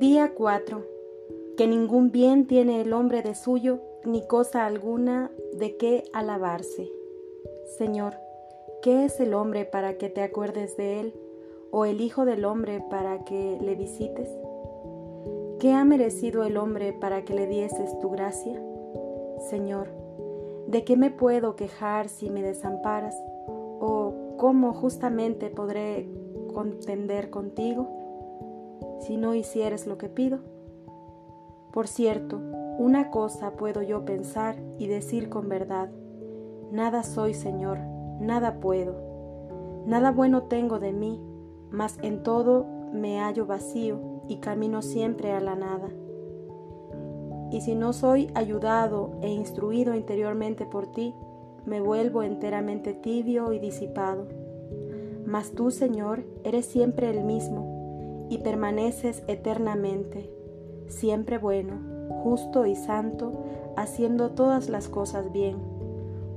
Día 4. Que ningún bien tiene el hombre de suyo, ni cosa alguna de qué alabarse. Señor, ¿qué es el hombre para que te acuerdes de él, o el Hijo del hombre para que le visites? ¿Qué ha merecido el hombre para que le dieses tu gracia? Señor, ¿de qué me puedo quejar si me desamparas? ¿O cómo justamente podré contender contigo? Si no hicieres lo que pido? Por cierto, una cosa puedo yo pensar y decir con verdad, nada soy, Señor, nada puedo, nada bueno tengo de mí, mas en todo me hallo vacío y camino siempre a la nada. Y si no soy ayudado e instruido interiormente por ti, me vuelvo enteramente tibio y disipado. Mas tú, Señor, eres siempre el mismo y permaneces eternamente, siempre bueno, justo y santo, haciendo todas las cosas bien,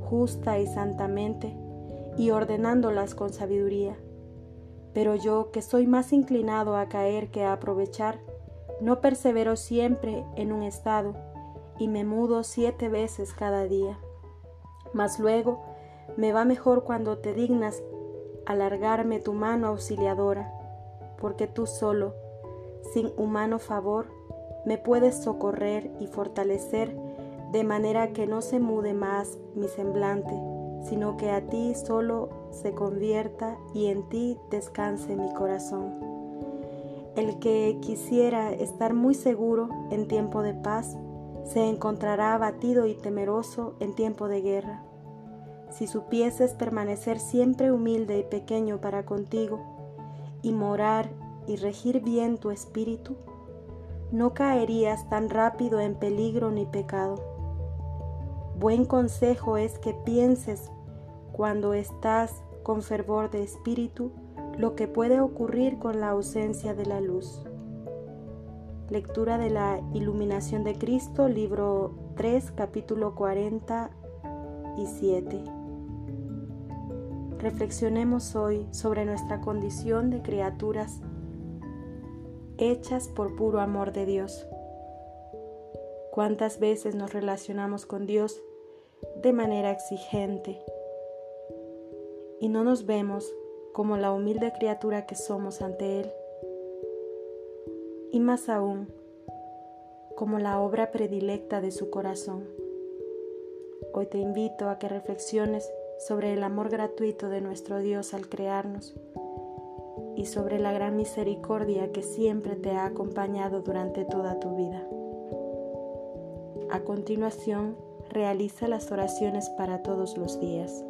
justa y santamente, y ordenándolas con sabiduría. Pero yo, que soy más inclinado a caer que a aprovechar, no persevero siempre en un estado, y me mudo siete veces cada día. Mas luego me va mejor cuando te dignas alargarme tu mano auxiliadora, porque tú solo, sin humano favor, me puedes socorrer y fortalecer de manera que no se mude más mi semblante, sino que a ti solo se convierta y en ti descanse mi corazón. El que quisiera estar muy seguro en tiempo de paz, se encontrará abatido y temeroso en tiempo de guerra. Si supieses permanecer siempre humilde y pequeño para contigo, y morar y regir bien tu espíritu, no caerías tan rápido en peligro ni pecado. Buen consejo es que pienses cuando estás con fervor de espíritu lo que puede ocurrir con la ausencia de la luz. Lectura de la Iluminación de Cristo, libro 3, capítulo 47. Reflexionemos hoy sobre nuestra condición de criaturas hechas por puro amor de Dios. ¿Cuántas veces nos relacionamos con Dios de manera exigente y no nos vemos como la humilde criatura que somos ante Él? Y más aún, como la obra predilecta de su corazón. Hoy te invito a que reflexiones sobre el amor gratuito de nuestro Dios al crearnos y sobre la gran misericordia que siempre te ha acompañado durante toda tu vida. A continuación, realiza las oraciones para todos los días.